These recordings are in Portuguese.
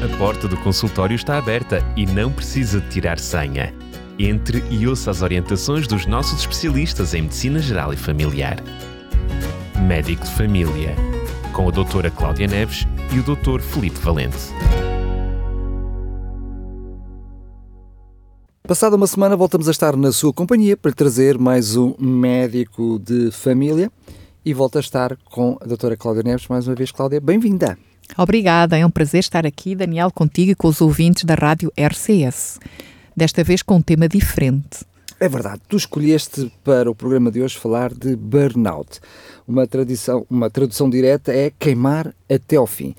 A porta do consultório está aberta e não precisa de tirar senha. Entre e ouça as orientações dos nossos especialistas em Medicina Geral e Familiar. Médico de Família, com a doutora Cláudia Neves e o doutor Felipe Valente. Passada uma semana, voltamos a estar na sua companhia para trazer mais um médico de família e volta a estar com a doutora Cláudia Neves. Mais uma vez, Cláudia, bem-vinda. Obrigada, é um prazer estar aqui, Daniel, contigo e com os ouvintes da rádio RCS. Desta vez com um tema diferente. É verdade, tu escolheste para o programa de hoje falar de burnout. Uma, tradição, uma tradução direta é queimar até ao fim.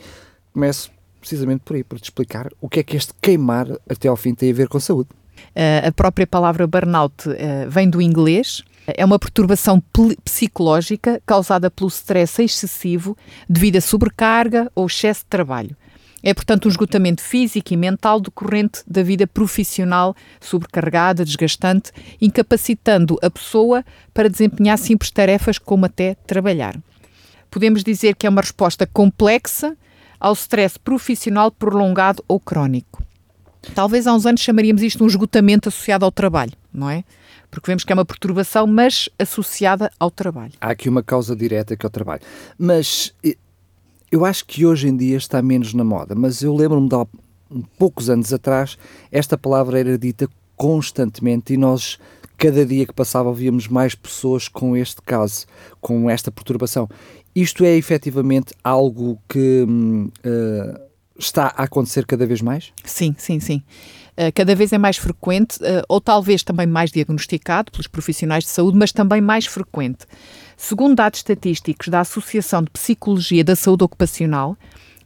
Começo precisamente por aí, por te explicar o que é que este queimar até ao fim tem a ver com saúde. Uh, a própria palavra burnout uh, vem do inglês. É uma perturbação psicológica causada pelo stress excessivo devido a sobrecarga ou excesso de trabalho. É, portanto, um esgotamento físico e mental decorrente da vida profissional sobrecarregada, desgastante, incapacitando a pessoa para desempenhar simples tarefas como até trabalhar. Podemos dizer que é uma resposta complexa ao stress profissional prolongado ou crónico. Talvez há uns anos chamaríamos isto um esgotamento associado ao trabalho, não é? Porque vemos que é uma perturbação, mas associada ao trabalho. Há aqui uma causa direta que é o trabalho. Mas eu acho que hoje em dia está menos na moda, mas eu lembro-me de há poucos anos atrás, esta palavra era dita constantemente e nós, cada dia que passava, ouvíamos mais pessoas com este caso, com esta perturbação. Isto é efetivamente algo que. Uh, está a acontecer cada vez mais? Sim, sim, sim. Uh, cada vez é mais frequente, uh, ou talvez também mais diagnosticado pelos profissionais de saúde, mas também mais frequente. Segundo dados estatísticos da Associação de Psicologia da Saúde Ocupacional,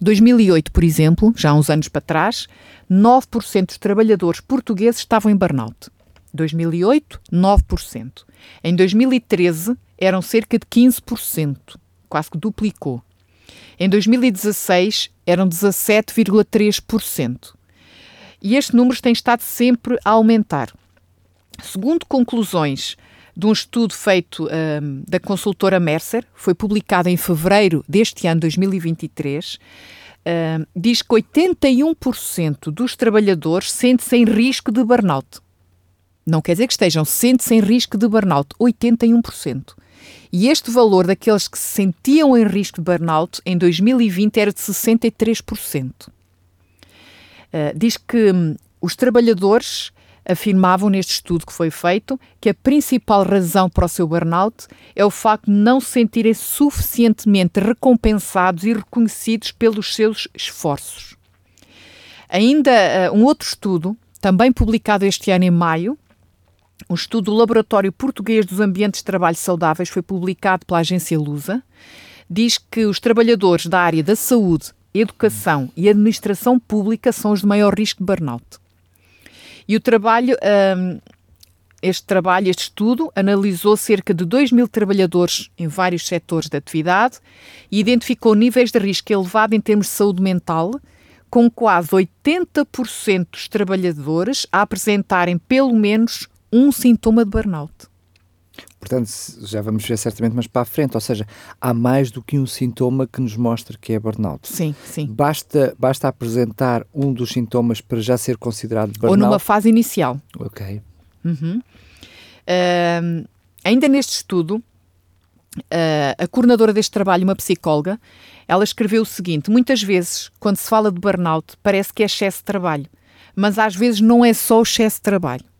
2008, por exemplo, já há uns anos para trás, 9% dos trabalhadores portugueses estavam em burnout. 2008, 9%. Em 2013, eram cerca de 15%, quase que duplicou. Em 2016 eram 17,3%. E este número tem estado sempre a aumentar. Segundo conclusões de um estudo feito um, da consultora Mercer, foi publicado em fevereiro deste ano 2023, um, diz que 81% dos trabalhadores sente-se em risco de burnout. Não quer dizer que estejam, sente-se em risco de burnout, 81%. E este valor daqueles que se sentiam em risco de burnout em 2020 era de 63%. Uh, eh, diz que hum, os trabalhadores afirmavam neste estudo que foi feito que a principal razão para o seu burnout é o facto de não se sentirem suficientemente recompensados e reconhecidos pelos seus esforços. Ainda uh, um outro estudo, também publicado este ano em maio, um estudo do Laboratório Português dos Ambientes de Trabalho Saudáveis foi publicado pela agência Lusa. Diz que os trabalhadores da área da saúde, educação e administração pública são os de maior risco de burnout. E o trabalho, um, este trabalho, este estudo, analisou cerca de 2 mil trabalhadores em vários setores de atividade e identificou níveis de risco elevado em termos de saúde mental, com quase 80% dos trabalhadores a apresentarem pelo menos um sintoma de burnout. Portanto, já vamos ver certamente mais para a frente, ou seja, há mais do que um sintoma que nos mostra que é burnout. Sim, sim. Basta, basta apresentar um dos sintomas para já ser considerado burnout? Ou numa fase inicial. Ok. Uhum. Uh, ainda neste estudo, uh, a coordenadora deste trabalho, uma psicóloga, ela escreveu o seguinte: muitas vezes, quando se fala de burnout, parece que é excesso de trabalho, mas às vezes não é só o excesso de trabalho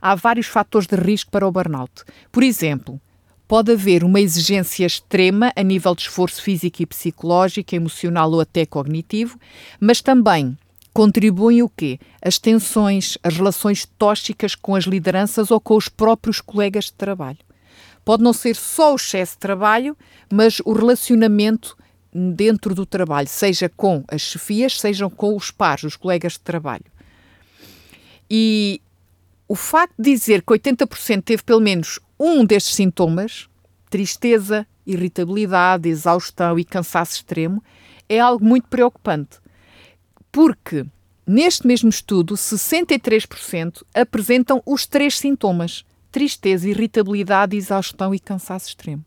há vários fatores de risco para o burnout. Por exemplo, pode haver uma exigência extrema a nível de esforço físico e psicológico, emocional ou até cognitivo, mas também contribuem o quê? As tensões, as relações tóxicas com as lideranças ou com os próprios colegas de trabalho. Pode não ser só o excesso de trabalho, mas o relacionamento dentro do trabalho, seja com as chefias, seja com os pares, os colegas de trabalho. E o facto de dizer que 80% teve pelo menos um destes sintomas, tristeza, irritabilidade, exaustão e cansaço extremo, é algo muito preocupante. Porque neste mesmo estudo, 63% apresentam os três sintomas: tristeza, irritabilidade, exaustão e cansaço extremo.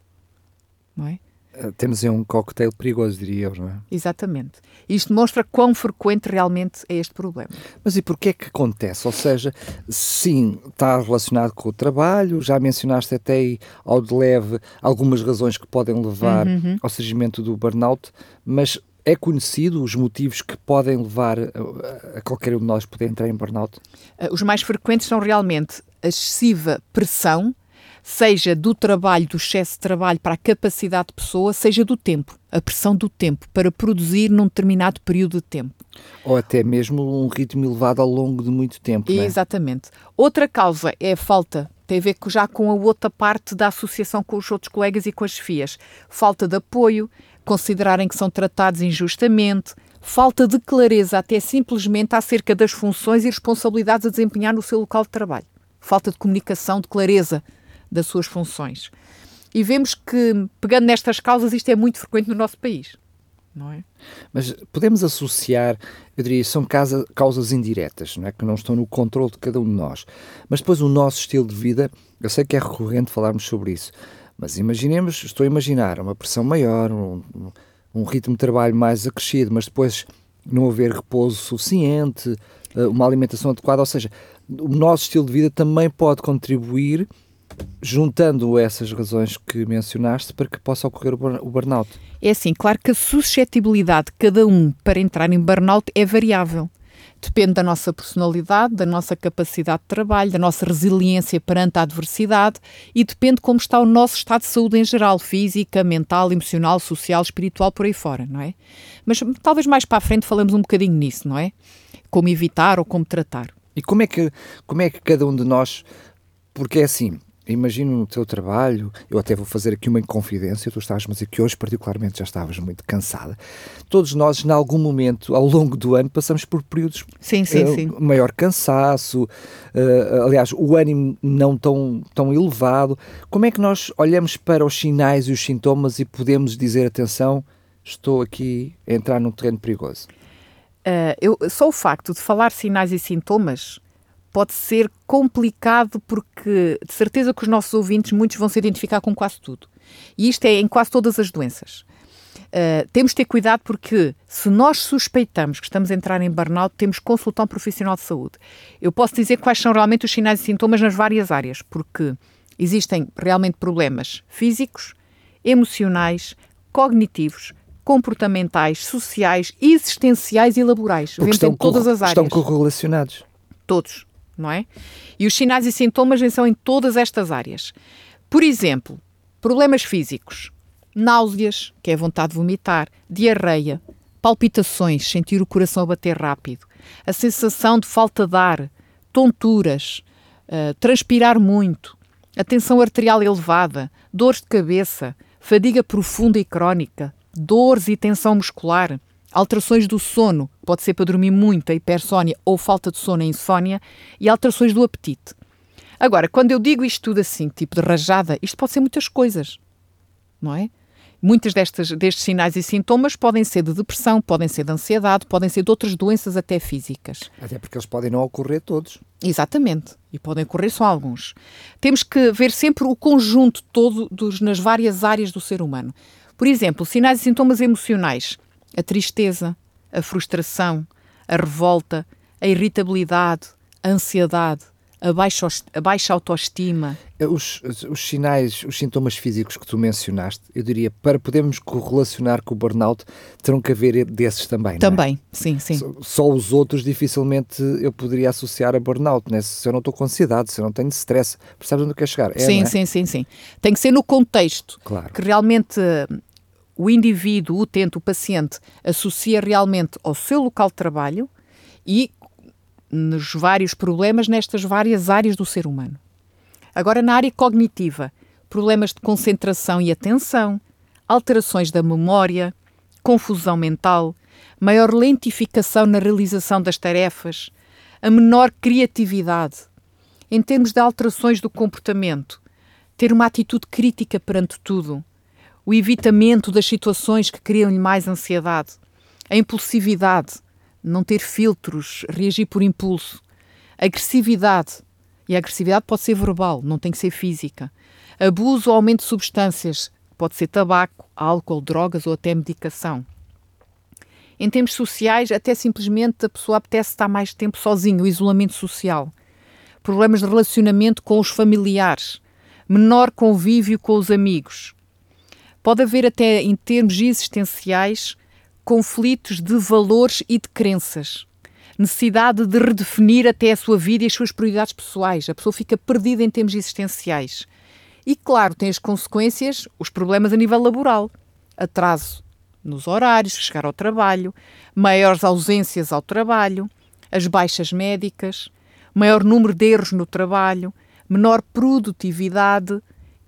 Não é? Uh, temos um cocktail perigoso, diria eu, não é? Exatamente. Isto mostra quão frequente realmente é este problema. Mas e porquê é que acontece? Ou seja, sim, está relacionado com o trabalho, já mencionaste até aí ao de leve algumas razões que podem levar uhum. ao surgimento do burnout, mas é conhecido os motivos que podem levar a, a qualquer um de nós poder entrar em burnout? Uh, os mais frequentes são realmente a excessiva pressão, seja do trabalho, do excesso de trabalho para a capacidade de pessoa, seja do tempo, a pressão do tempo para produzir num determinado período de tempo. Ou até mesmo um ritmo elevado ao longo de muito tempo. É? Exatamente. Outra causa é a falta, tem a ver já com a outra parte da associação com os outros colegas e com as FIAs. Falta de apoio, considerarem que são tratados injustamente, falta de clareza até simplesmente acerca das funções e responsabilidades a desempenhar no seu local de trabalho. Falta de comunicação, de clareza das suas funções. E vemos que, pegando nestas causas, isto é muito frequente no nosso país. É? Mas podemos associar, eu diria, são causa, causas indiretas, não é? que não estão no controle de cada um de nós. Mas depois o nosso estilo de vida, eu sei que é recorrente falarmos sobre isso, mas imaginemos, estou a imaginar, uma pressão maior, um, um ritmo de trabalho mais acrescido, mas depois não haver repouso suficiente, eh, uma alimentação adequada, ou seja, o nosso estilo de vida também pode contribuir, juntando essas razões que mencionaste, para que possa ocorrer o burnout. É assim, claro que a suscetibilidade de cada um para entrar em burnout é variável. Depende da nossa personalidade, da nossa capacidade de trabalho, da nossa resiliência perante a adversidade e depende como está o nosso estado de saúde em geral, física, mental, emocional, social, espiritual, por aí fora, não é? Mas talvez mais para a frente falemos um bocadinho nisso, não é? Como evitar ou como tratar. E como é que, como é que cada um de nós, porque é assim, imagino no teu trabalho, eu até vou fazer aqui uma inconfidência, tu estás a dizer que hoje particularmente já estavas muito cansada. Todos nós, em algum momento, ao longo do ano, passamos por períodos sim, sim, uh, sim. maior cansaço, uh, aliás, o ânimo não tão, tão elevado. Como é que nós olhamos para os sinais e os sintomas e podemos dizer, atenção, estou aqui a entrar num terreno perigoso? Uh, eu, só o facto de falar sinais e sintomas pode ser complicado porque de certeza que os nossos ouvintes, muitos vão se identificar com quase tudo. E isto é em quase todas as doenças. Uh, temos de ter cuidado porque se nós suspeitamos que estamos a entrar em burnout, temos que consultar um profissional de saúde. Eu posso dizer quais são realmente os sinais e sintomas nas várias áreas, porque existem realmente problemas físicos, emocionais, cognitivos, comportamentais, sociais, existenciais e laborais. Porque estão em todas as áreas. Estão correlacionados. Todos não é? E os sinais e sintomas são em todas estas áreas. Por exemplo, problemas físicos, náuseas, que é vontade de vomitar, diarreia, palpitações, sentir o coração bater rápido, a sensação de falta de ar, tonturas, uh, transpirar muito, a tensão arterial elevada, dores de cabeça, fadiga profunda e crónica, dores e tensão muscular, alterações do sono, pode ser para dormir muito, a hipersónia ou falta de sono, a insónia, e alterações do apetite. Agora, quando eu digo isto tudo assim, tipo de rajada, isto pode ser muitas coisas, não é? Muitas destes, destes sinais e sintomas podem ser de depressão, podem ser de ansiedade, podem ser de outras doenças até físicas. Até porque eles podem não ocorrer todos. Exatamente. E podem ocorrer só alguns. Temos que ver sempre o conjunto todo dos, nas várias áreas do ser humano. Por exemplo, sinais e sintomas emocionais a tristeza, a frustração, a revolta, a irritabilidade, a ansiedade, a baixa, a baixa autoestima. Eh, os, os sinais, os sintomas físicos que tu mencionaste, eu diria, para podermos correlacionar com o burnout, terão que haver desses também. É? Também, é? sim, sim. Só, só, os outros dificilmente eu poderia associar a burnout, né? se eu não estou com ansiedade, se eu não tenho stress, percebes onde quer chegar? É, sim, é? sim, sim, sim. Tem que ser no contexto claro. que realmente o indivíduo, o utente, o paciente, associa realmente ao seu local de trabalho e nos vários problemas nestas várias áreas do ser humano. Agora, na área cognitiva, problemas de concentração e atenção, alterações da memória, confusão mental, maior lentificação na realização das tarefas, a menor criatividade. Em termos de alterações do comportamento, ter uma atitude crítica perante tudo, o evitamento das situações que criam-lhe mais ansiedade, a impulsividade, não ter filtros, reagir por impulso, a agressividade, e a agressividade pode ser verbal, não tem que ser física, abuso ou aumento de substâncias, pode ser tabaco, álcool, drogas ou até medicação. Em termos sociais, até simplesmente a pessoa apetece estar mais tempo sozinho, o isolamento social. Problemas de relacionamento com os familiares, menor convívio com os amigos. Pode haver até, em termos existenciais, conflitos de valores e de crenças. Necessidade de redefinir até a sua vida e as suas prioridades pessoais. A pessoa fica perdida em termos existenciais. E, claro, tem as consequências, os problemas a nível laboral. Atraso nos horários, chegar ao trabalho, maiores ausências ao trabalho, as baixas médicas, maior número de erros no trabalho, menor produtividade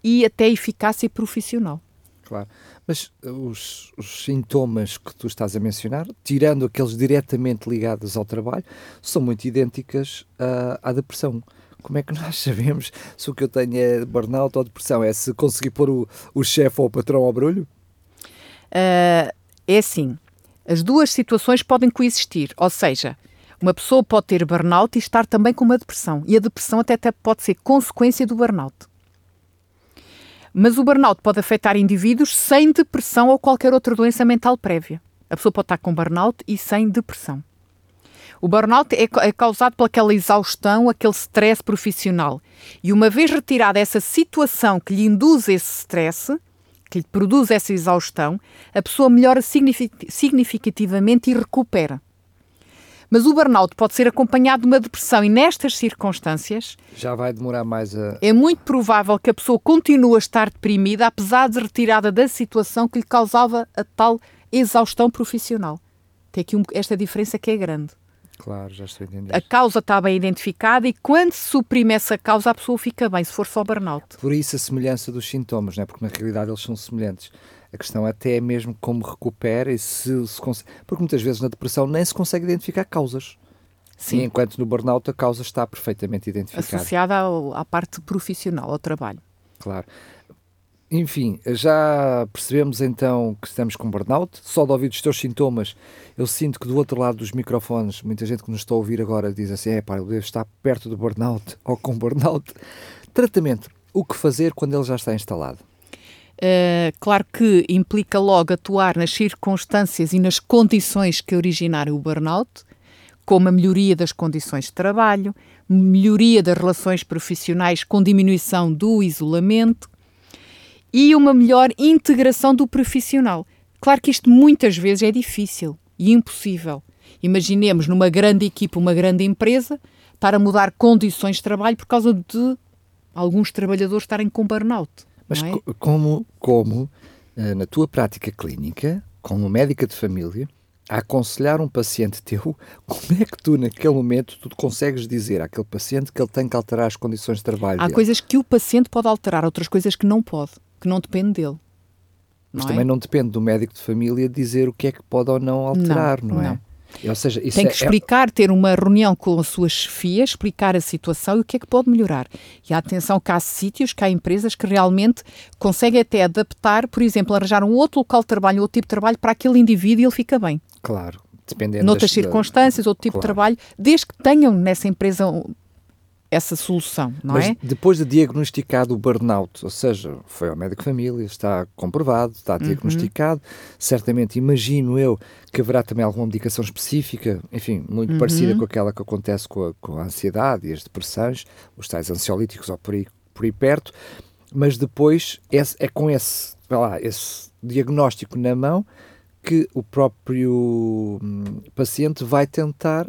e até eficácia profissional. Claro. Mas os, os, sintomas que tu estás a mencionar, tirando aqueles diretamente ligados ao trabalho, são muito idênticas à, à depressão. Como é que nós sabemos se o que eu tenho é burnout ou depressão? É se conseguir pôr o, o chefe ou o patrão ao brulho? Uh, é assim, as duas situações podem coexistir, ou seja, uma pessoa pode ter burnout e estar também com uma depressão, e a depressão até, até pode ser consequência do burnout. Mas o burnout pode afetar indivíduos sem depressão ou qualquer outra doença mental prévia. A pessoa pode estar com burnout e sem depressão. O burnout é, é causado por aquela exaustão, aquele stress profissional. E uma vez retirada essa situação que lhe induz esse stress, que lhe produz essa exaustão, a pessoa melhora significativamente e recupera. Mas o burnout pode ser acompanhado de uma depressão e nestas circunstâncias. Já vai demorar mais a. É muito provável que a pessoa continue a estar deprimida, apesar de retirada da situação que lhe causava a tal exaustão profissional. Tem aqui um, esta diferença que é grande. Claro, já estou entendendo. A causa está bem identificada e quando se suprime essa causa, a pessoa fica bem, se for só burnout. Por isso a semelhança dos sintomas, né? porque na realidade eles são semelhantes. A questão até é mesmo como recupera e se, se consegue. Porque muitas vezes na depressão nem se consegue identificar causas. Sim. E enquanto no burnout a causa está perfeitamente identificada. Associada ao, à parte profissional, ao trabalho. Claro. Enfim, já percebemos então que estamos com burnout. Só de ouvir os teus sintomas, eu sinto que do outro lado dos microfones, muita gente que nos está a ouvir agora diz assim: é pá, eu devo estar perto do burnout ou com burnout. Tratamento. O que fazer quando ele já está instalado? Uh, claro que implica logo atuar nas circunstâncias e nas condições que originaram o burnout, como a melhoria das condições de trabalho, melhoria das relações profissionais com diminuição do isolamento e uma melhor integração do profissional. Claro que isto muitas vezes é difícil e impossível. Imaginemos numa grande equipa, uma grande empresa, estar a mudar condições de trabalho por causa de alguns trabalhadores estarem com burnout. Mas é? como, como, eh, na tua prática clínica, como médica de família, a aconselhar um paciente teu, como é que tu, naquele momento, tu consegues dizer àquele paciente que ele tem que alterar as condições de trabalho Há dele? coisas que o paciente pode alterar, outras coisas que não pode, que não depende dele. Mas não também é? não depende do médico de família dizer o que é que pode ou não alterar, não, Não, é? não. Ou seja, Tem é- que explicar, ter uma reunião com a sua chefia, explicar a situação e o que é que pode melhorar. E atenção que há sítios, que há empresas que realmente conseguem até adaptar, por exemplo, arranjar um outro local de trabalho, outro tipo de trabalho para aquele indivíduo e ele fica bem. é, claro, dependendo Noutras das- da- circunstâncias, outro tipo de Claro. trabalho, desde que tenham nessa empresa essa solução, não Mas é? depois de diagnosticado o burnout, ou seja, foi ao médico família, está comprovado, está Uhum. diagnosticado, certamente imagino eu que haverá também alguma medicação específica, enfim, muito Uhum. parecida com aquela que acontece com a, com a ansiedade e as depressões, os tais ansiolíticos ou por aí, por aí perto, mas depois esse- é com esse, lá, esse diagnóstico na mão que o próprio hum, paciente vai tentar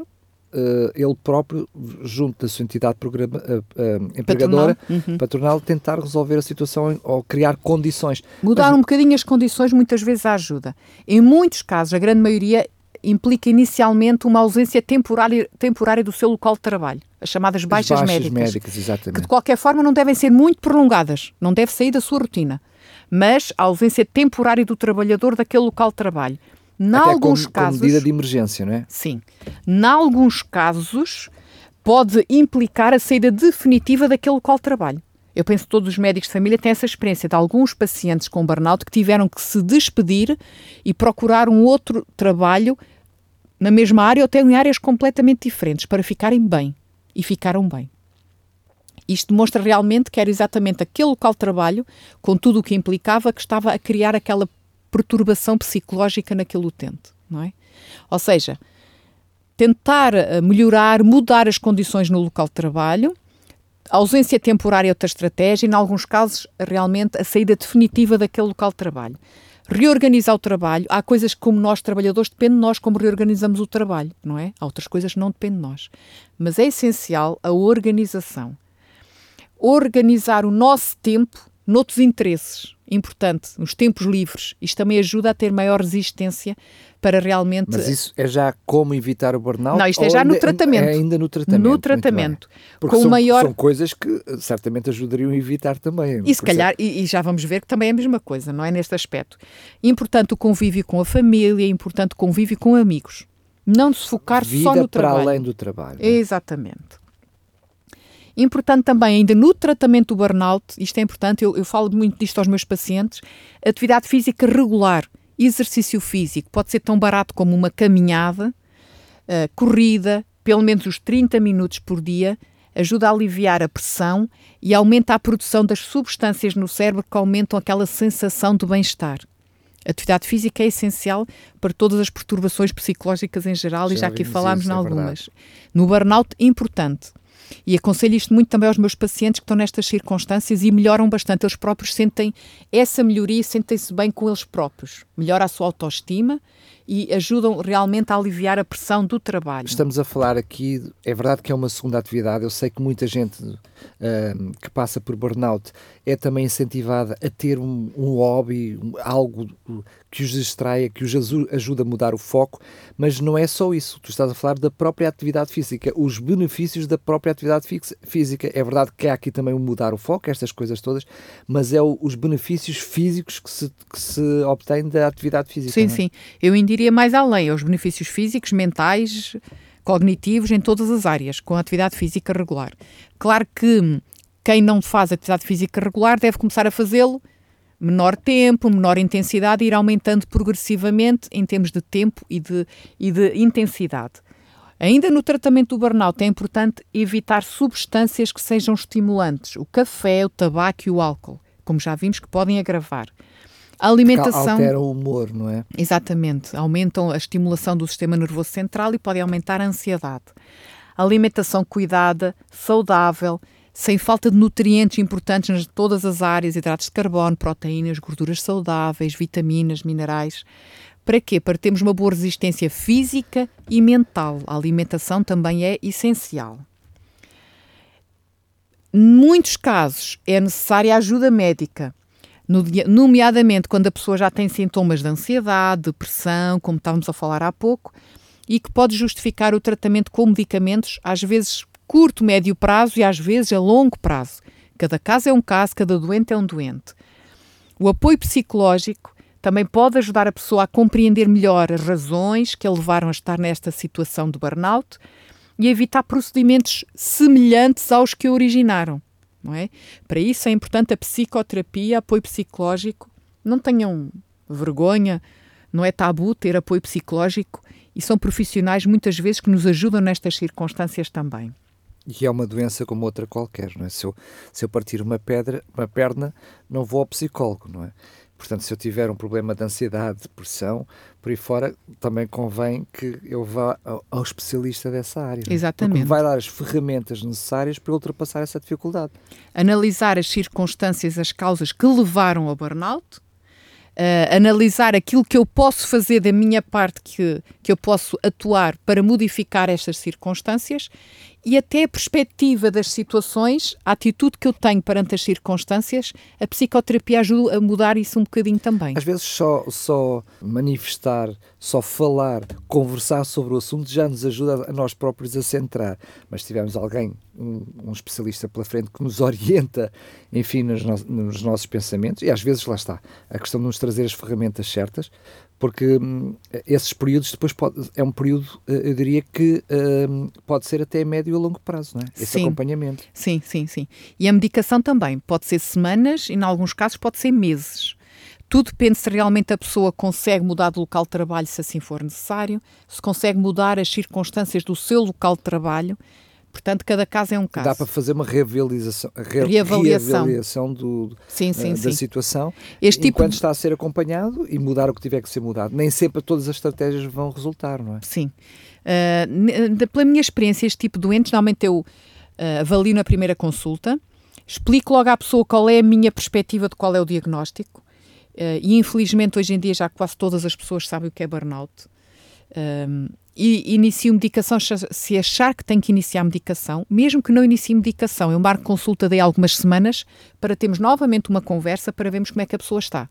eh, ele próprio, junto da sua entidade programa, eh, empregadora, Uhum. patronal, tentar resolver a situação ou criar condições. Mudar Mas- um bocadinho as condições muitas vezes ajuda. Em muitos casos, a grande maioria implica inicialmente uma ausência temporária, temporária do seu local de trabalho, as chamadas baixas, médicas, que exatamente. de qualquer forma não devem ser muito prolongadas, não deve sair da sua rotina, mas a ausência temporária do trabalhador daquele local de trabalho. Em alguns como, casos, como medida de emergência, não é? Sim. Em alguns casos, pode implicar a saída definitiva daquele local de trabalho. Eu penso que todos os médicos de família têm essa experiência de alguns pacientes com burnout que tiveram que se despedir e procurar um outro trabalho na mesma área ou até em áreas completamente diferentes para ficarem bem. E ficaram bem. Isto demonstra realmente que era exatamente aquele local de trabalho, com tudo o que implicava, que estava a criar aquela perturbação psicológica naquele utente, não é? Ou seja, tentar eh, melhorar, mudar as condições no local de trabalho, a ausência temporária é outra estratégia, e, em alguns casos, realmente a saída definitiva daquele local de trabalho. Reorganizar o trabalho, há coisas que, como nós trabalhadores, depende de nós como reorganizamos o trabalho, não é? Há outras coisas que não dependem de nós. Mas é essencial a organização. Organizar o nosso tempo noutros interesses. Importante, nos tempos livres. Isto também ajuda a ter maior resistência para realmente. Mas isso é já como evitar o burnout? Não, isto é já no tratamento. É ainda no tratamento. No tratamento. Porque com são, maior... são coisas que eh, certamente ajudariam a evitar também. E se calhar, e, e, já vamos ver que também é a mesma coisa, não é? Neste aspecto. Importante o convívio com a família, importante o convívio com amigos. Não se focar Vida só no para trabalho. além do trabalho. É? Exatamente. Importante também, ainda no tratamento do burnout, isto é importante, eu, eu falo muito disto aos meus pacientes, atividade física regular, exercício físico, pode ser tão barato como uma caminhada, uh, corrida, pelo menos os 30 minutos por dia, ajuda a aliviar a pressão e aumenta a produção das substâncias no cérebro que aumentam aquela sensação de bem-estar. A atividade física é essencial para todas as perturbações psicológicas em geral já e já aqui falámos em é algumas. no burnout, importante. E aconselho isto muito também aos meus pacientes que estão nestas circunstâncias e melhoram bastante. Eles próprios sentem essa melhoria sentem-se bem com eles próprios. Melhora a sua autoestima e ajudam realmente a aliviar a pressão do trabalho. Estamos a falar aqui, é verdade que é uma segunda atividade, eu sei que muita gente uh, que passa por burnout é também incentivada a ter um, um hobby, um, algo que os distraia, que os ajuda a mudar o foco, mas não é só isso. Tu estás a falar da própria atividade física, os benefícios da própria atividade física. É verdade que há aqui também o mudar o foco, estas coisas todas, mas é o, os benefícios físicos que se, que se obtêm da atividade física. Sim, é? sim. Eu iria mais além, os benefícios físicos, mentais, cognitivos, em todas as áreas, com atividade física regular. Claro que quem não faz atividade física regular deve começar a fazê-lo menor tempo, menor intensidade e ir aumentando progressivamente em termos de tempo e de, e de intensidade. Ainda no tratamento do burnout é importante evitar substâncias que sejam estimulantes, o café, o tabaco e o álcool, como já vimos que podem agravar. A alimentação. Altera o humor, não é? Exatamente. Aumentam a estimulação do sistema nervoso central e podem aumentar a ansiedade. A alimentação cuidada, saudável, sem falta de nutrientes importantes em todas as áreas, hidratos de carbono, proteínas, gorduras saudáveis, vitaminas, minerais. Para quê? Para termos uma boa resistência física e mental. A alimentação também é essencial. Em muitos casos é necessária ajuda médica, nomeadamente quando a pessoa já tem sintomas de ansiedade, depressão, como estávamos a falar há pouco, e que pode justificar o tratamento com medicamentos, às vezes curto, médio prazo e às vezes a longo prazo. Cada caso é um caso, cada doente é um doente. O apoio psicológico também pode ajudar a pessoa a compreender melhor as razões que a levaram a estar nesta situação de burnout e evitar procedimentos semelhantes aos que a originaram. Não é? Para isso é importante a psicoterapia, apoio psicológico. Não tenham vergonha, não é tabu ter apoio psicológico e são profissionais muitas vezes que nos ajudam nestas circunstâncias também. E é uma doença como outra qualquer, não é? Se eu, se eu partir uma, pedra, uma perna, não vou ao psicólogo, não é? Portanto, se eu tiver um problema de ansiedade, depressão, por aí fora, também convém que eu vá ao, ao especialista dessa área. É? Exatamente. Porque vai dar as ferramentas necessárias para ultrapassar essa dificuldade. Analisar as circunstâncias, as causas que levaram ao burnout, uh, analisar aquilo que eu posso fazer da minha parte, que, que eu posso atuar para modificar estas circunstâncias e até a perspectiva das situações, a atitude que eu tenho perante as circunstâncias, a psicoterapia ajuda a mudar isso um bocadinho também. Às vezes só, só manifestar, só falar, conversar sobre o assunto já nos ajuda a nós próprios a centrar. Mas se tivermos alguém, um, um especialista pela frente que nos orienta, enfim, nos, no, nos nossos pensamentos, e às vezes lá está, a questão de nos trazer as ferramentas certas, porque hum, esses períodos depois pode, é um período, eh, eu diria que hum, pode ser até médio a longo prazo, não é? Esse sim. acompanhamento. Sim, sim, sim. E a medicação também pode ser semanas e, em alguns casos, pode ser meses. Tudo depende se realmente a pessoa consegue mudar de local de trabalho, se assim for necessário, se consegue mudar as circunstâncias do seu local de trabalho Portanto, cada caso é um caso. Dá para fazer uma reavaliação, re, Reavaliação. reavaliação do, Sim, sim, eh, da sim. situação Este tipo enquanto de- está a ser acompanhado e mudar o que tiver que ser mudado. Nem sempre todas as estratégias vão resultar, não é? Sim. Uh, pela minha experiência, este tipo de doentes, normalmente eu uh, avalio na primeira consulta, explico logo à pessoa qual é a minha perspectiva de qual é o diagnóstico. Uh, e infelizmente hoje em dia já quase todas as pessoas sabem o que é burnout. Um, e inicio medicação se- achar que tem que iniciar medicação, mesmo que não inicie medicação, eu marco consulta de algumas semanas para termos novamente uma conversa para vermos como é que a pessoa está.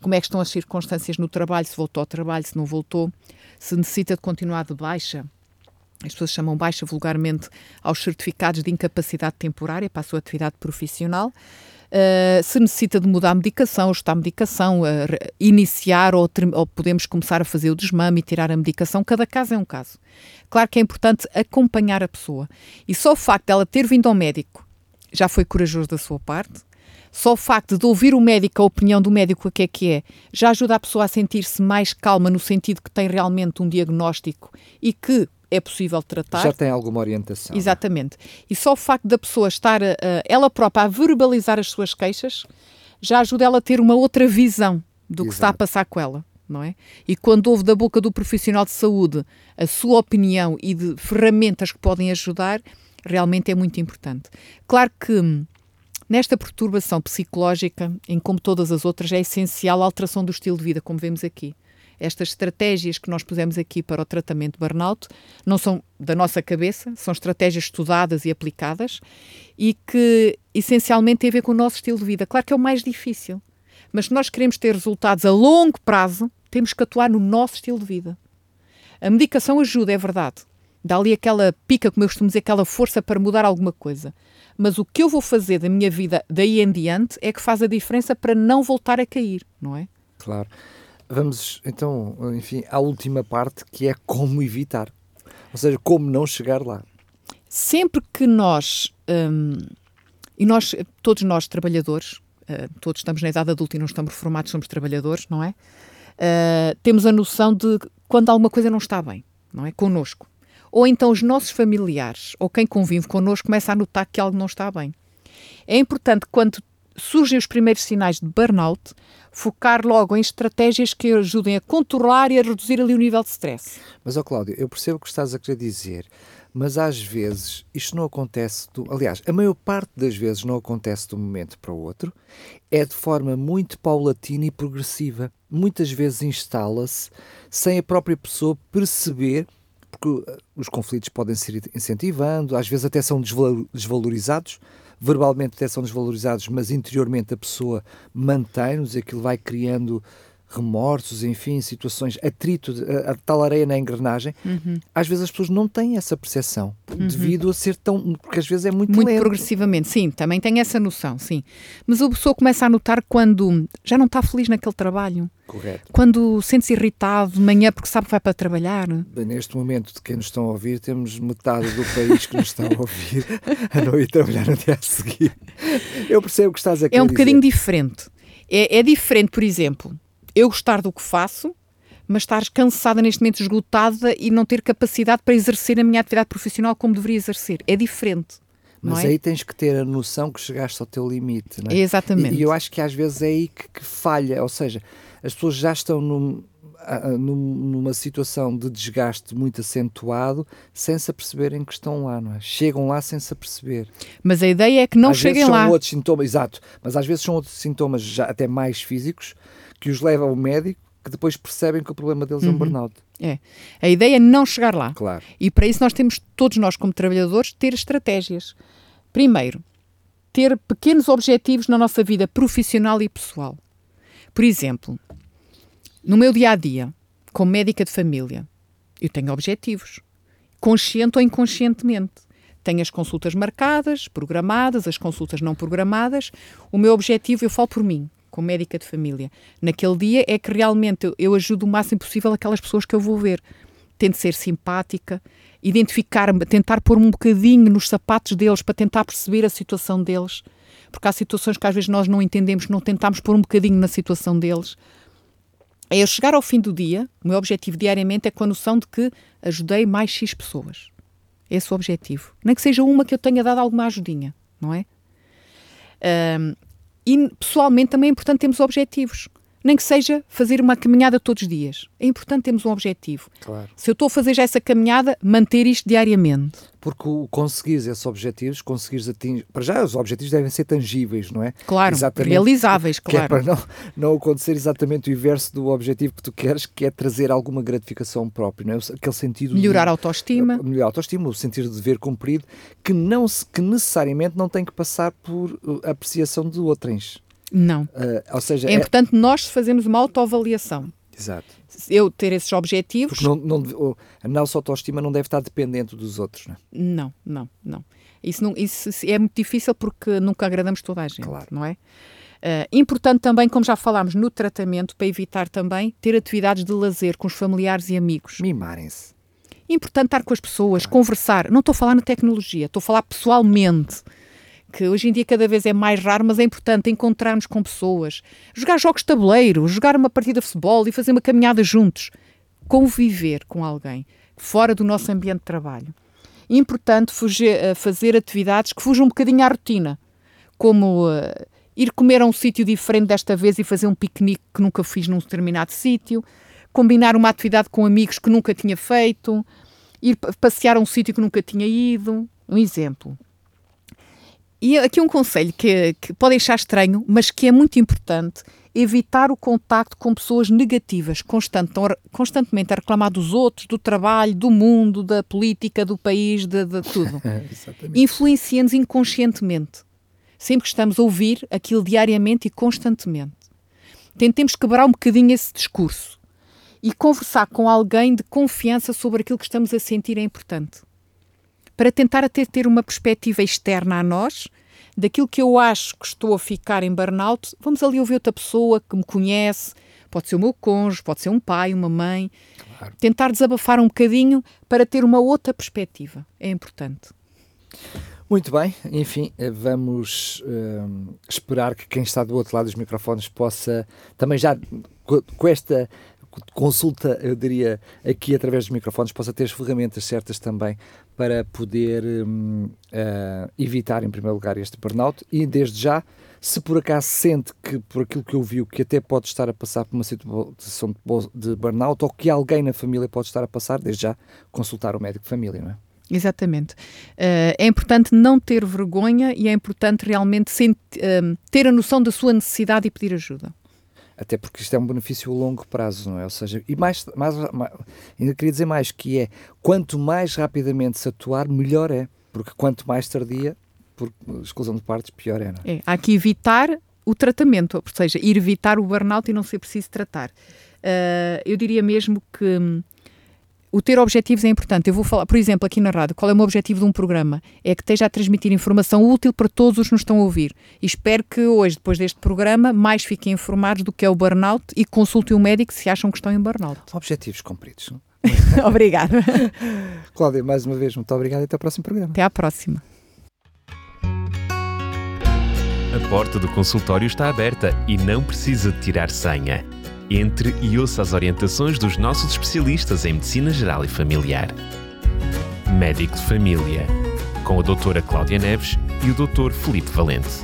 Como é que estão as circunstâncias no trabalho, se voltou ao trabalho, se não voltou, se necessita de continuar de baixa. As pessoas chamam baixa vulgarmente aos certificados de incapacidade temporária para a sua atividade profissional. Uh, se necessita de mudar a medicação, ajustar a medicação, re- iniciar ou, ou podemos começar a fazer o desmame e tirar a medicação, cada caso é um caso. Claro que é importante acompanhar a pessoa. E só o facto dela ter vindo ao médico já foi corajoso da sua parte. Só o facto de ouvir o médico, a opinião do médico, o que é que é, já ajuda a pessoa a sentir-se mais calma no sentido que tem realmente um diagnóstico e que é possível tratar. Já tem alguma orientação. Exatamente. E só o facto da pessoa estar, a- a- ela própria, a verbalizar as suas queixas, já ajuda ela a ter uma outra visão do que está a Exato. passar com ela. Não é? E quando ouve da boca do profissional de saúde a sua opinião e de ferramentas que podem ajudar, realmente é muito importante. Claro que hum, nesta perturbação psicológica, em como todas as outras, é essencial a alteração do estilo de vida, como vemos aqui. Estas estratégias que nós pusemos aqui para o tratamento de burnout não são da nossa cabeça, são estratégias estudadas e aplicadas e que essencialmente têm a ver com o nosso estilo de vida. Claro que é o mais difícil, mas se nós queremos ter resultados a longo prazo, temos que atuar no nosso estilo de vida. A medicação ajuda, é verdade. Dá ali aquela pica, como eu costumo dizer, aquela força para mudar alguma coisa. Mas o que eu vou fazer da minha vida daí em diante é que faz a diferença para não voltar a cair, não é? Claro. Vamos então, enfim, à última parte que é como evitar. Ou seja, como não chegar lá. sempre que nós, hum, e nós, todos nós trabalhadores, uh, todos estamos na idade adulta e não estamos reformados, somos trabalhadores, não é? Uh, temos a noção de quando alguma coisa não está bem, não é? Connosco. Ou então os nossos familiares, ou quem convive connosco, começa a notar que algo não está bem. É importante, quando surgem os primeiros sinais de burnout, focar logo em estratégias que ajudem a controlar e a reduzir ali o nível de stress. Mas, ó Cláudio, eu percebo o que estás a querer dizer, mas às vezes isto não acontece, do, aliás, a maior parte das vezes não acontece de um momento para o outro, é de forma muito paulatina e progressiva. Muitas vezes instala-se sem a própria pessoa perceber, porque uh, os conflitos podem ser incentivando, às vezes até são desvalo- desvalorizados, verbalmente até são desvalorizados, mas interiormente a pessoa mantém-nos, aquilo vai criando remorsos, enfim, situações, atrito, a, a tal areia na engrenagem. Às vezes as pessoas não têm essa percepção, devido a ser tão. Porque às vezes é muito, Muito lento. progressivamente, sim, também tem essa noção, sim. Mas a pessoa começa a notar quando já não está feliz naquele trabalho, Correto. quando sente-se irritado de manhã porque sabe que vai para trabalhar. Bem, Neste momento, de quem nos estão a ouvir, temos metade do país que nos está a ouvir a não ir trabalhar no dia a seguir. Eu percebo o que estás a querer É um bocadinho dizer. diferente. É, é diferente, por exemplo, eu gostar do que faço, mas estar cansada neste momento, esgotada e não ter capacidade para exercer a minha atividade profissional como deveria exercer. É diferente. Mas é? aí tens que ter a noção que chegaste ao teu limite. Não é? Exatamente. E, e eu acho que às vezes é aí que, que falha, ou seja, as pessoas já estão num- a- a- num- numa situação de desgaste muito acentuado sem se aperceberem que estão lá, não é? Chegam lá sem se aperceber. Mas a ideia é que não às cheguem vezes lá. são outros sintomas, exato, mas às vezes são outros sintomas já até mais físicos que os levam ao médico que depois percebem que o problema deles Uhum. é um burnout. É. A ideia é não chegar lá. Claro. E para isso nós temos, todos nós como trabalhadores, ter estratégias. Primeiro, ter pequenos objetivos na nossa vida profissional e pessoal. Por exemplo, no meu dia a dia, como médica de família, eu tenho objetivos, consciente ou inconscientemente. Tenho as consultas marcadas, programadas, as consultas não programadas. O meu objetivo, eu falo por mim, como médica de família, naquele dia é que realmente eu, eu ajudo o máximo possível aquelas pessoas que eu vou ver. Tento ser simpática, identificar-me, tentar pôr-me um bocadinho nos sapatos deles para tentar perceber a situação deles. Porque há situações que às vezes nós não entendemos, não tentamos pôr um bocadinho na situação deles. É eu chegar ao fim do dia, o meu objetivo diariamente é com a noção de que ajudei mais X pessoas. esse objetivo. Nem que seja uma que eu tenha dado alguma ajudinha, não é? Um, e pessoalmente também é importante termos objetivos. Nem que seja fazer uma caminhada todos os dias. É importante termos um objetivo. Claro. Se eu estou a fazer já essa caminhada, manter isto diariamente. Porque o conseguires esses objetivos, conseguires atingir. Para já, os objetivos devem ser tangíveis, não é? Claro, Exatamente, realizáveis, que é claro. para não, não acontecer exatamente o inverso do objetivo que tu queres, que é trazer alguma gratificação própria, não é? Aquele sentido. Melhorar de, a autoestima. Melhorar a autoestima, o sentido de dever cumprido, que, não que necessariamente não tem que passar por uh, apreciação de outrens. Não. Uh, ou seja, é importante nós fazermos uma autoavaliação. Exato. Eu ter esses objetivos. Porque não, não, a nossa autoestima não deve estar dependente dos outros, não é? Não, não, não. Isso, não, isso é muito difícil porque nunca agradamos toda a gente, Claro. não é? Uh, importante também, como já falámos, no tratamento, para evitar também ter atividades de lazer com os familiares e amigos. Mimarem-se. Importante estar com as pessoas, conversar. Não estou a falar na tecnologia, estou a falar pessoalmente. Que hoje em dia cada vez é mais raro, mas é importante encontrarmos com pessoas, jogar jogos de tabuleiro, jogar uma partida de futebol e fazer uma caminhada juntos. Conviver com alguém fora do nosso ambiente de trabalho. Importante fugir, uh, fazer atividades que fujam um bocadinho à rotina, como uh, ir comer a um sítio diferente desta vez e fazer um piquenique que nunca fiz num determinado sítio, combinar uma atividade com amigos que nunca tinha feito, ir passear a um sítio que nunca tinha ido. Um exemplo. E aqui um conselho que, que pode achar estranho, mas que é muito importante: evitar o contacto com pessoas negativas, constante, constantemente a reclamar dos outros, do trabalho, do mundo, da política, do país, de, de tudo. Influencia-nos inconscientemente. Sempre que estamos a ouvir aquilo diariamente e constantemente. Tentemos quebrar um bocadinho esse discurso e conversar com alguém de confiança sobre aquilo que estamos a sentir é importante para tentar até ter uma perspectiva externa a nós, daquilo que eu acho que estou a ficar em burnout, vamos ali ouvir outra pessoa que me conhece, pode ser o meu cônjuge, pode ser um pai, uma mãe, claro. tentar desabafar um bocadinho para ter uma outra perspectiva, é importante. Muito bem, enfim, vamos uh, esperar que quem está do outro lado dos microfones possa também já com esta consulta, eu diria, aqui através dos microfones, possa ter as ferramentas certas também para poder um, uh, evitar, em primeiro lugar, este burnout e, desde já, se por acaso sente que, por aquilo que ouviu, que até pode estar a passar por uma situação de burnout ou que alguém na família pode estar a passar, desde já, consultar o médico de família, não é? Exatamente. Uh, é importante não ter vergonha e é importante realmente uh, ter a noção da sua necessidade e pedir ajuda até porque isto é um benefício a longo prazo, não é? Ou seja, e mais, mais, mais, ainda queria dizer mais, que é, quanto mais rapidamente se atuar, melhor é, porque quanto mais tardia, por exclusão de partes, pior é, não é? é há que evitar o tratamento, ou seja, ir evitar o burnout e não ser preciso tratar. Uh, eu diria mesmo que hum, o ter objetivos é importante. Eu vou falar, por exemplo, aqui na rádio, qual é o meu objetivo de um programa? É que esteja a transmitir informação útil para todos os que nos estão a ouvir. E espero que hoje, depois deste programa, mais fiquem informados do que é o burnout e consultem o médico se acham que estão em burnout. Objetivos cumpridos. Obrigada. Cláudia, mais uma vez, muito obrigado e até ao próximo programa. Até à próxima. A porta do consultório está aberta e não precisa de tirar senha. Entre e ouça as orientações dos nossos especialistas em Medicina Geral e Familiar. Médico de Família, com a doutora Cláudia Neves e o doutor Felipe Valente.